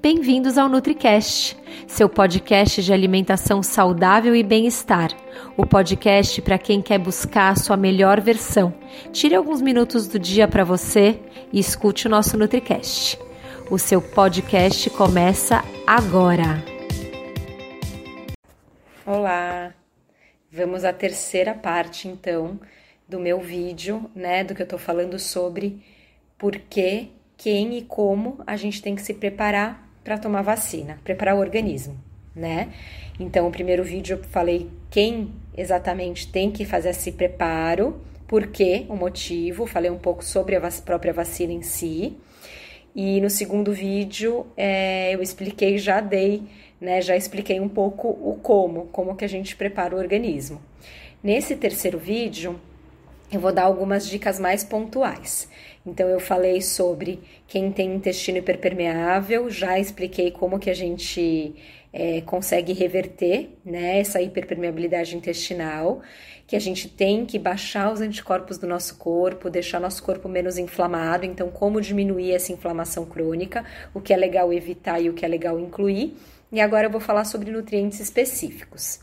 Bem-vindos ao NutriCast, seu podcast de alimentação saudável e bem-estar. O podcast para quem quer buscar a sua melhor versão. Tire alguns minutos do dia para você e escute o nosso NutriCast. O seu podcast começa agora. Olá! Vamos à terceira parte então do meu vídeo, né, do que eu tô falando sobre por que, quem e como a gente tem que se preparar para tomar vacina, preparar o organismo, né? Então, o primeiro vídeo eu falei quem exatamente tem que fazer esse preparo, por quê, o motivo, falei um pouco sobre a própria vacina em si. E no segundo vídeo é, eu expliquei, já dei, né, já expliquei um pouco o como, como que a gente prepara o organismo. Nesse terceiro vídeo, eu vou dar algumas dicas mais pontuais. Então eu falei sobre quem tem intestino hiperpermeável, já expliquei como que a gente é, consegue reverter né, essa hiperpermeabilidade intestinal, que a gente tem que baixar os anticorpos do nosso corpo, deixar nosso corpo menos inflamado, então como diminuir essa inflamação crônica, o que é legal evitar e o que é legal incluir. E agora eu vou falar sobre nutrientes específicos.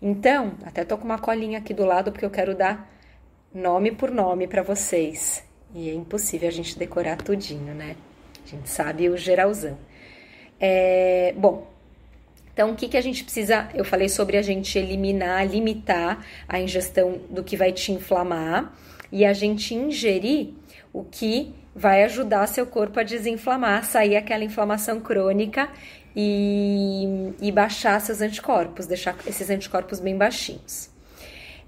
Então, até tô com uma colinha aqui do lado porque eu quero dar nome por nome para vocês. E é impossível a gente decorar tudinho, né? A gente sabe o geralzão. É, bom, então o que, que a gente precisa? Eu falei sobre a gente eliminar, limitar a ingestão do que vai te inflamar e a gente ingerir o que vai ajudar seu corpo a desinflamar, sair aquela inflamação crônica e, e baixar seus anticorpos, deixar esses anticorpos bem baixinhos.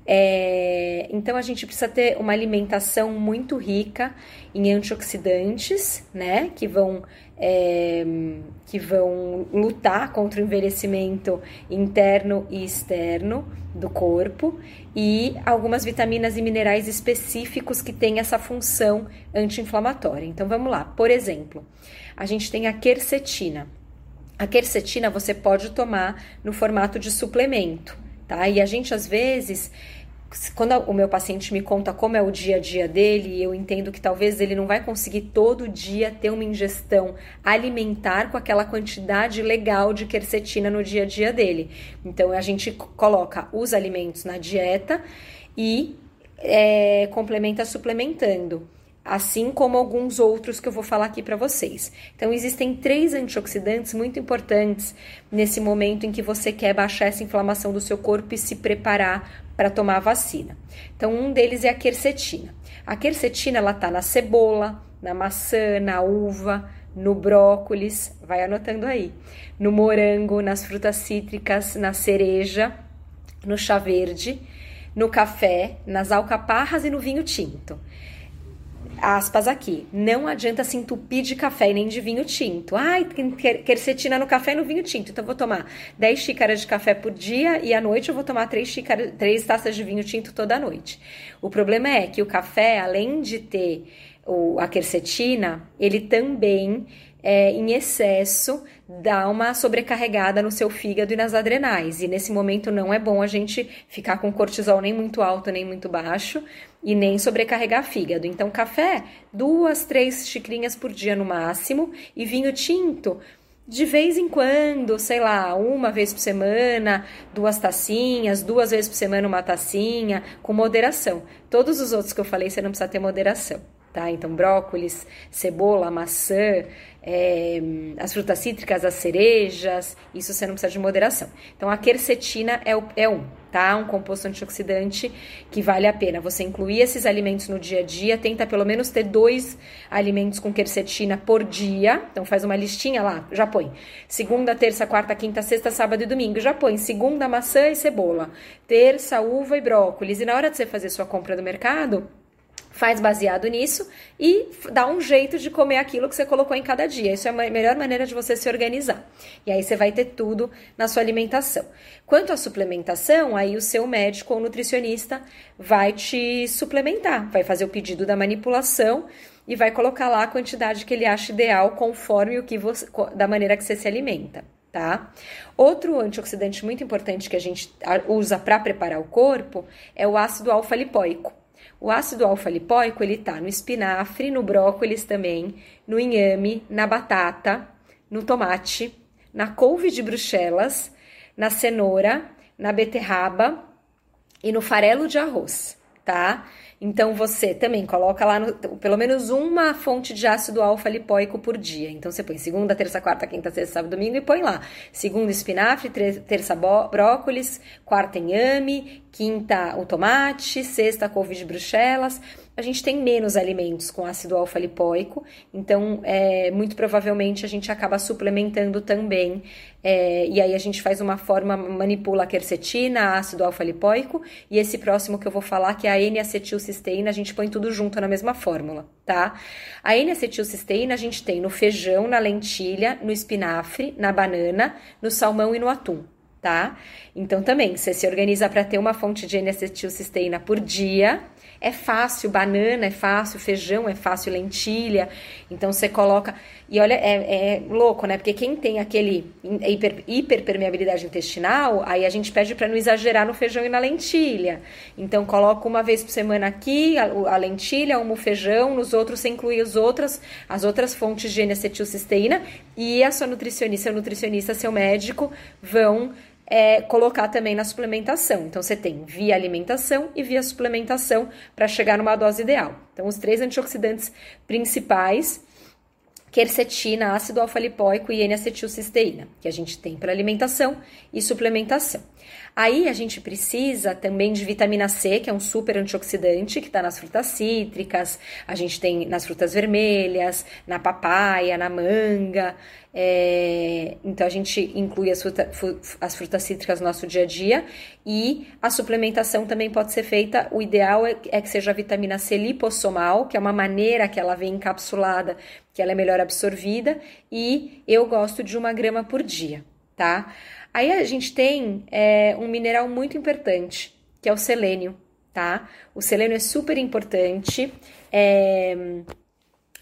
É, então a gente precisa ter uma alimentação muito rica em antioxidantes, né? Que vão, é, que vão lutar contra o envelhecimento interno e externo do corpo e algumas vitaminas e minerais específicos que têm essa função anti-inflamatória. Então vamos lá. Por exemplo, a gente tem a quercetina. A quercetina você pode tomar no formato de suplemento tá? E a gente às vezes quando o meu paciente me conta como é o dia a dia dele, eu entendo que talvez ele não vai conseguir todo dia ter uma ingestão alimentar com aquela quantidade legal de quercetina no dia a dia dele. Então a gente coloca os alimentos na dieta e é, complementa suplementando assim como alguns outros que eu vou falar aqui para vocês. Então, existem três antioxidantes muito importantes nesse momento em que você quer baixar essa inflamação do seu corpo e se preparar para tomar a vacina. Então, um deles é a quercetina. A quercetina ela tá na cebola, na maçã, na uva, no brócolis, vai anotando aí, no morango, nas frutas cítricas, na cereja, no chá verde, no café, nas alcaparras e no vinho tinto aspas aqui, não adianta se entupir de café nem de vinho tinto. Ai, tem quercetina no café e no vinho tinto. Então, eu vou tomar 10 xícaras de café por dia e à noite eu vou tomar 3, xícaras, 3 taças de vinho tinto toda noite. O problema é que o café, além de ter o, a quercetina, ele também é, em excesso dá uma sobrecarregada no seu fígado e nas adrenais. E nesse momento não é bom a gente ficar com cortisol nem muito alto nem muito baixo e nem sobrecarregar fígado. Então, café, duas, três xicrinhas por dia no máximo, e vinho tinto. De vez em quando, sei lá, uma vez por semana, duas tacinhas, duas vezes por semana uma tacinha, com moderação. Todos os outros que eu falei, você não precisa ter moderação tá? Então, brócolis, cebola, maçã, é, as frutas cítricas, as cerejas, isso você não precisa de moderação. Então, a quercetina é, o, é um, tá? Um composto antioxidante que vale a pena você incluir esses alimentos no dia a dia. Tenta pelo menos ter dois alimentos com quercetina por dia. Então, faz uma listinha lá, já põe. Segunda, terça, quarta, quinta, sexta, sábado e domingo. Já põe segunda, maçã e cebola. Terça, uva e brócolis. E na hora de você fazer sua compra do mercado, faz baseado nisso e dá um jeito de comer aquilo que você colocou em cada dia. Isso é a melhor maneira de você se organizar. E aí você vai ter tudo na sua alimentação. Quanto à suplementação, aí o seu médico ou nutricionista vai te suplementar, vai fazer o pedido da manipulação e vai colocar lá a quantidade que ele acha ideal conforme o que você, da maneira que você se alimenta. Tá? Outro antioxidante muito importante que a gente usa para preparar o corpo é o ácido alfa-lipoico. O ácido alfa-lipóico ele está no espinafre, no brócolis também, no inhame, na batata, no tomate, na couve de Bruxelas, na cenoura, na beterraba e no farelo de arroz, tá? Então você também coloca lá no, pelo menos uma fonte de ácido alfa-lipoico por dia. Então você põe segunda, terça, quarta, quinta, sexta, sábado, domingo e põe lá. Segunda espinafre, terça brócolis, quarta inhame, quinta o tomate, sexta couve de bruxelas a gente tem menos alimentos com ácido alfa-lipoico, então é, muito provavelmente a gente acaba suplementando também. É, e aí a gente faz uma forma, manipula a quercetina, ácido alfa-lipoico, e esse próximo que eu vou falar, que é a N-acetilcisteína, a gente põe tudo junto na mesma fórmula, tá? A N-acetilcisteína a gente tem no feijão, na lentilha, no espinafre, na banana, no salmão e no atum tá? Então também, você se organiza para ter uma fonte de N-acetilcisteína por dia, é fácil, banana é fácil, feijão é fácil, lentilha. Então você coloca. E olha, é, é louco, né? Porque quem tem aquele hiper, hiperpermeabilidade intestinal, aí a gente pede para não exagerar no feijão e na lentilha. Então coloca uma vez por semana aqui a, a lentilha, uma o feijão, nos outros você inclui as outras, as outras fontes de N-acetilcisteína e a sua nutricionista, seu nutricionista, seu médico vão é, colocar também na suplementação. Então, você tem via alimentação e via suplementação para chegar numa dose ideal. Então, os três antioxidantes principais quercetina, ácido alfa-lipoico e N-acetilcisteína, que a gente tem para alimentação e suplementação. Aí a gente precisa também de vitamina C, que é um super antioxidante, que está nas frutas cítricas, a gente tem nas frutas vermelhas, na papaya, na manga. É, então a gente inclui as, fruta, as frutas cítricas no nosso dia a dia e a suplementação também pode ser feita. O ideal é, é que seja a vitamina C lipossomal, que é uma maneira que ela vem encapsulada, que ela é melhor absorvida, e eu gosto de uma grama por dia, tá? Aí a gente tem é, um mineral muito importante, que é o selênio, tá? O selênio é super importante é,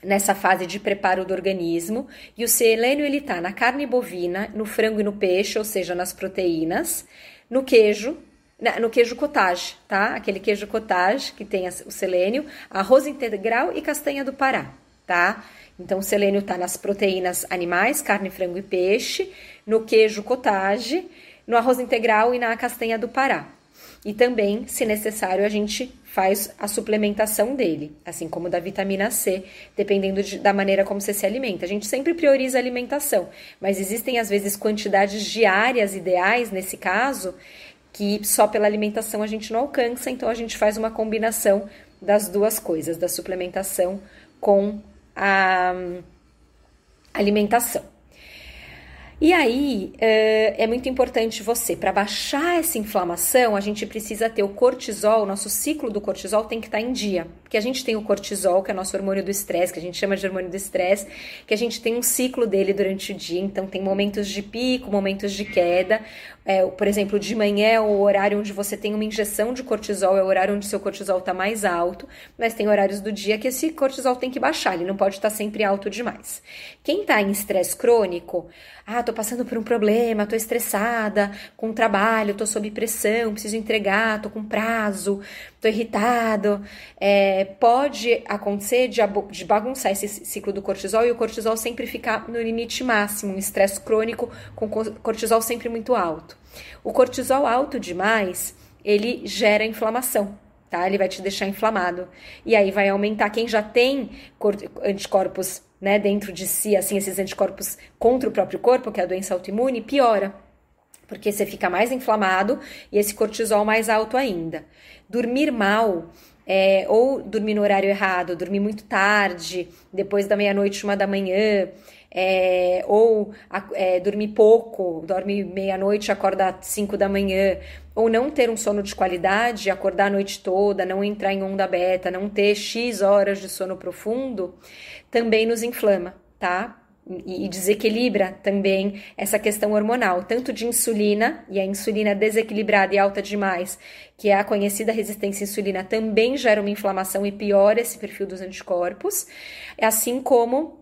nessa fase de preparo do organismo. E o selênio, ele tá na carne bovina, no frango e no peixe, ou seja, nas proteínas, no queijo, no queijo cottage, tá? Aquele queijo cottage que tem o selênio, arroz integral e castanha do Pará, tá? Então, o selênio está nas proteínas animais, carne, frango e peixe, no queijo cottage, no arroz integral e na castanha do Pará. E também, se necessário, a gente faz a suplementação dele, assim como da vitamina C, dependendo de, da maneira como você se alimenta. A gente sempre prioriza a alimentação, mas existem às vezes quantidades diárias ideais nesse caso que só pela alimentação a gente não alcança, então a gente faz uma combinação das duas coisas, da suplementação com a alimentação. E aí é muito importante você, para baixar essa inflamação, a gente precisa ter o cortisol, nosso ciclo do cortisol tem que estar tá em dia. Porque a gente tem o cortisol, que é nosso hormônio do estresse, que a gente chama de hormônio do estresse, que a gente tem um ciclo dele durante o dia, então tem momentos de pico, momentos de queda. É, por exemplo, de manhã é o horário onde você tem uma injeção de cortisol, é o horário onde seu cortisol está mais alto, mas tem horários do dia que esse cortisol tem que baixar, ele não pode estar tá sempre alto demais. Quem está em estresse crônico, ah, tô passando por um problema, tô estressada com o trabalho, tô sob pressão, preciso entregar, tô com prazo, tô irritado. É, pode acontecer de, de bagunçar esse ciclo do cortisol e o cortisol sempre ficar no limite máximo, um estresse crônico com cortisol sempre muito alto. O cortisol alto demais, ele gera inflamação. Tá? Ele vai te deixar inflamado. E aí vai aumentar. Quem já tem anticorpos né, dentro de si, assim, esses anticorpos contra o próprio corpo, que é a doença autoimune, piora porque você fica mais inflamado e esse cortisol mais alto ainda. Dormir mal, é, ou dormir no horário errado, dormir muito tarde, depois da meia-noite, uma da manhã, é, ou é, dormir pouco, dorme meia-noite, acorda às cinco da manhã, ou não ter um sono de qualidade, acordar a noite toda, não entrar em onda beta, não ter X horas de sono profundo, também nos inflama, tá? E desequilibra também essa questão hormonal, tanto de insulina, e a insulina desequilibrada e alta demais, que é a conhecida resistência à insulina, também gera uma inflamação e piora esse perfil dos anticorpos, assim como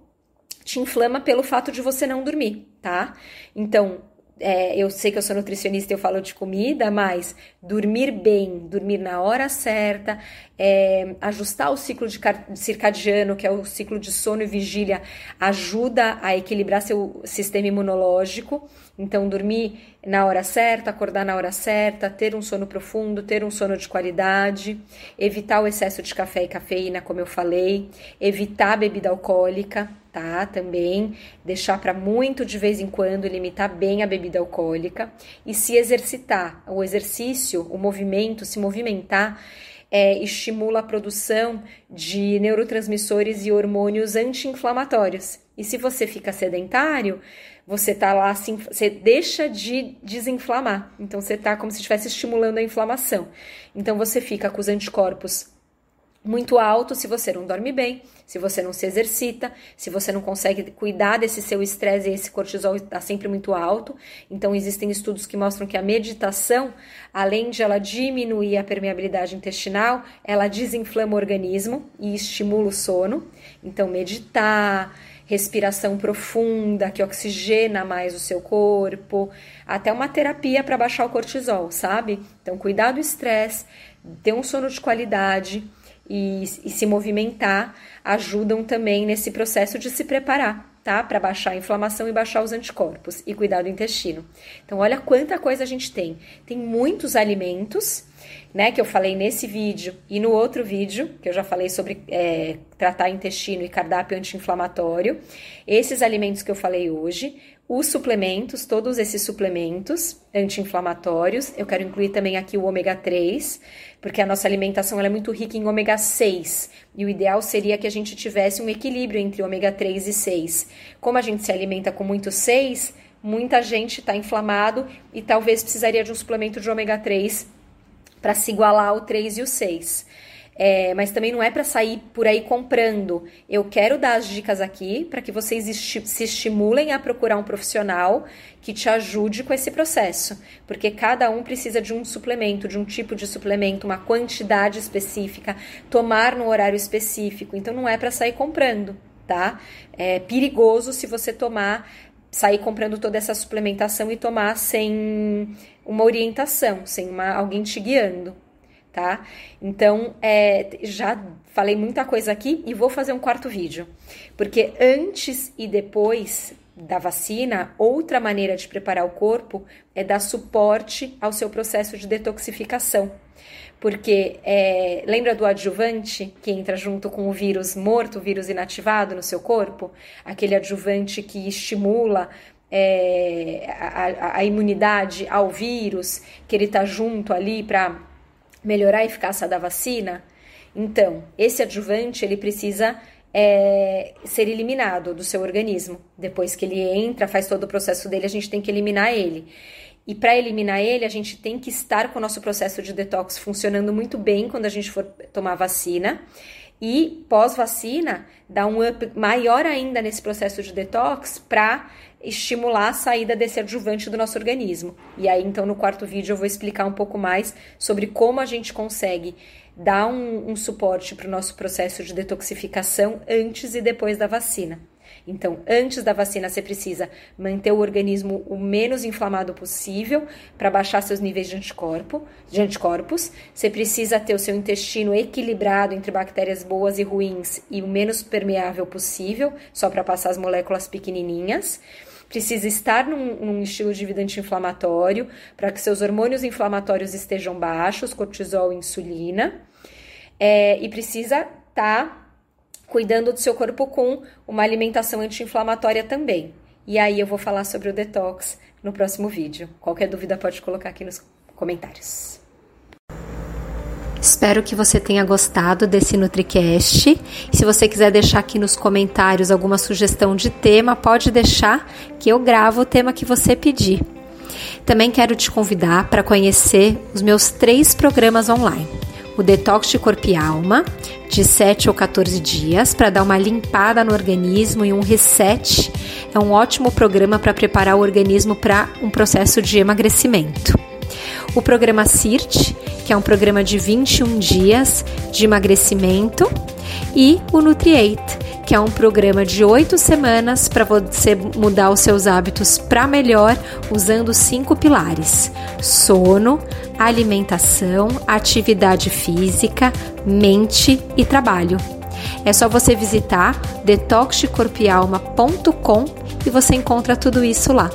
te inflama pelo fato de você não dormir, tá? Então, é, eu sei que eu sou nutricionista e eu falo de comida, mas dormir bem, dormir na hora certa, é, ajustar o ciclo de circadiano, que é o ciclo de sono e vigília, ajuda a equilibrar seu sistema imunológico. Então, dormir na hora certa, acordar na hora certa, ter um sono profundo, ter um sono de qualidade, evitar o excesso de café e cafeína, como eu falei, evitar bebida alcoólica, tá? Também deixar para muito de vez em quando, limitar bem a bebida alcoólica e se exercitar. O exercício, o movimento, se movimentar é, estimula a produção de neurotransmissores e hormônios anti-inflamatórios. E se você fica sedentário, você tá lá você deixa de desinflamar. Então você tá como se estivesse estimulando a inflamação. Então você fica com os anticorpos muito alto se você não dorme bem, se você não se exercita, se você não consegue cuidar desse seu estresse e esse cortisol está sempre muito alto. Então existem estudos que mostram que a meditação, além de ela diminuir a permeabilidade intestinal, ela desinflama o organismo e estimula o sono. Então meditar, respiração profunda que oxigena mais o seu corpo, até uma terapia para baixar o cortisol, sabe? Então cuidar do estresse, ter um sono de qualidade e, e se movimentar ajudam também nesse processo de se preparar tá? Para baixar a inflamação e baixar os anticorpos e cuidar do intestino. Então, olha quanta coisa a gente tem. Tem muitos alimentos, né? Que eu falei nesse vídeo e no outro vídeo, que eu já falei sobre é, tratar intestino e cardápio anti-inflamatório. Esses alimentos que eu falei hoje, os suplementos, todos esses suplementos anti-inflamatórios. Eu quero incluir também aqui o ômega 3, porque a nossa alimentação é muito rica em ômega 6, e o ideal seria que a gente tivesse um equilíbrio entre ômega 3 e 6. Como a gente se alimenta com muito 6, muita gente está inflamado e talvez precisaria de um suplemento de ômega 3 para se igualar ao 3 e o 6. É, mas também não é para sair por aí comprando. Eu quero dar as dicas aqui para que vocês esti se estimulem a procurar um profissional que te ajude com esse processo, porque cada um precisa de um suplemento, de um tipo de suplemento, uma quantidade específica, tomar no horário específico. Então não é para sair comprando, tá? É perigoso se você tomar sair comprando toda essa suplementação e tomar sem uma orientação, sem uma, alguém te guiando, tá? Então, é, já falei muita coisa aqui e vou fazer um quarto vídeo, porque antes e depois da vacina, outra maneira de preparar o corpo é dar suporte ao seu processo de detoxificação. Porque é, lembra do adjuvante que entra junto com o vírus morto, o vírus inativado no seu corpo? Aquele adjuvante que estimula é, a, a, imunidade ao vírus, que ele está junto ali para melhorar a eficácia da vacina, então esse adjuvante ele precisa é, ser eliminado do seu organismo. Depois que ele entra, faz todo o processo dele, a gente tem que eliminar ele. E para eliminar ele, a gente tem que estar com o nosso processo de detox funcionando muito bem quando a gente for tomar vacina. E pós-vacina, dá um up maior ainda nesse processo de detox para estimular a saída desse adjuvante do nosso organismo. E aí, então, no quarto vídeo, eu vou explicar um pouco mais sobre como a gente consegue dar um, um suporte para o nosso processo de detoxificação antes e depois da vacina. Então, antes da vacina, você precisa manter o organismo o menos inflamado possível para baixar seus níveis de, anticorpo, de anticorpos. Você precisa ter o seu intestino equilibrado entre bactérias boas e ruins e o menos permeável possível, só para passar as moléculas pequenininhas precisa estar num, num, estilo de vida anti-inflamatório para que seus hormônios inflamatórios estejam baixos, cortisol e insulina, é, e precisa estar tá cuidando do seu corpo com uma alimentação anti-inflamatória também. E aí eu vou falar sobre o detox no próximo vídeo. Qualquer dúvida pode colocar aqui nos comentários. Espero que você tenha gostado desse NutriCast. Se você quiser deixar aqui nos comentários alguma sugestão de tema, pode deixar que eu gravo o tema que você pedir. Também quero te convidar para conhecer os meus três programas online o detox de corpo e alma, de 7 ou 14 dias, para dar uma limpada no organismo e um reset. É um ótimo programa para preparar o organismo para um processo de emagrecimento. O programa CIRT, que é um programa de 21 dias de emagrecimento, e o Nutriate, que é um programa de oito semanas para você mudar os seus hábitos para melhor usando cinco pilares: sono, alimentação, atividade física, mente e trabalho. É só você visitar detoxcorpialma.com e você encontra tudo isso lá.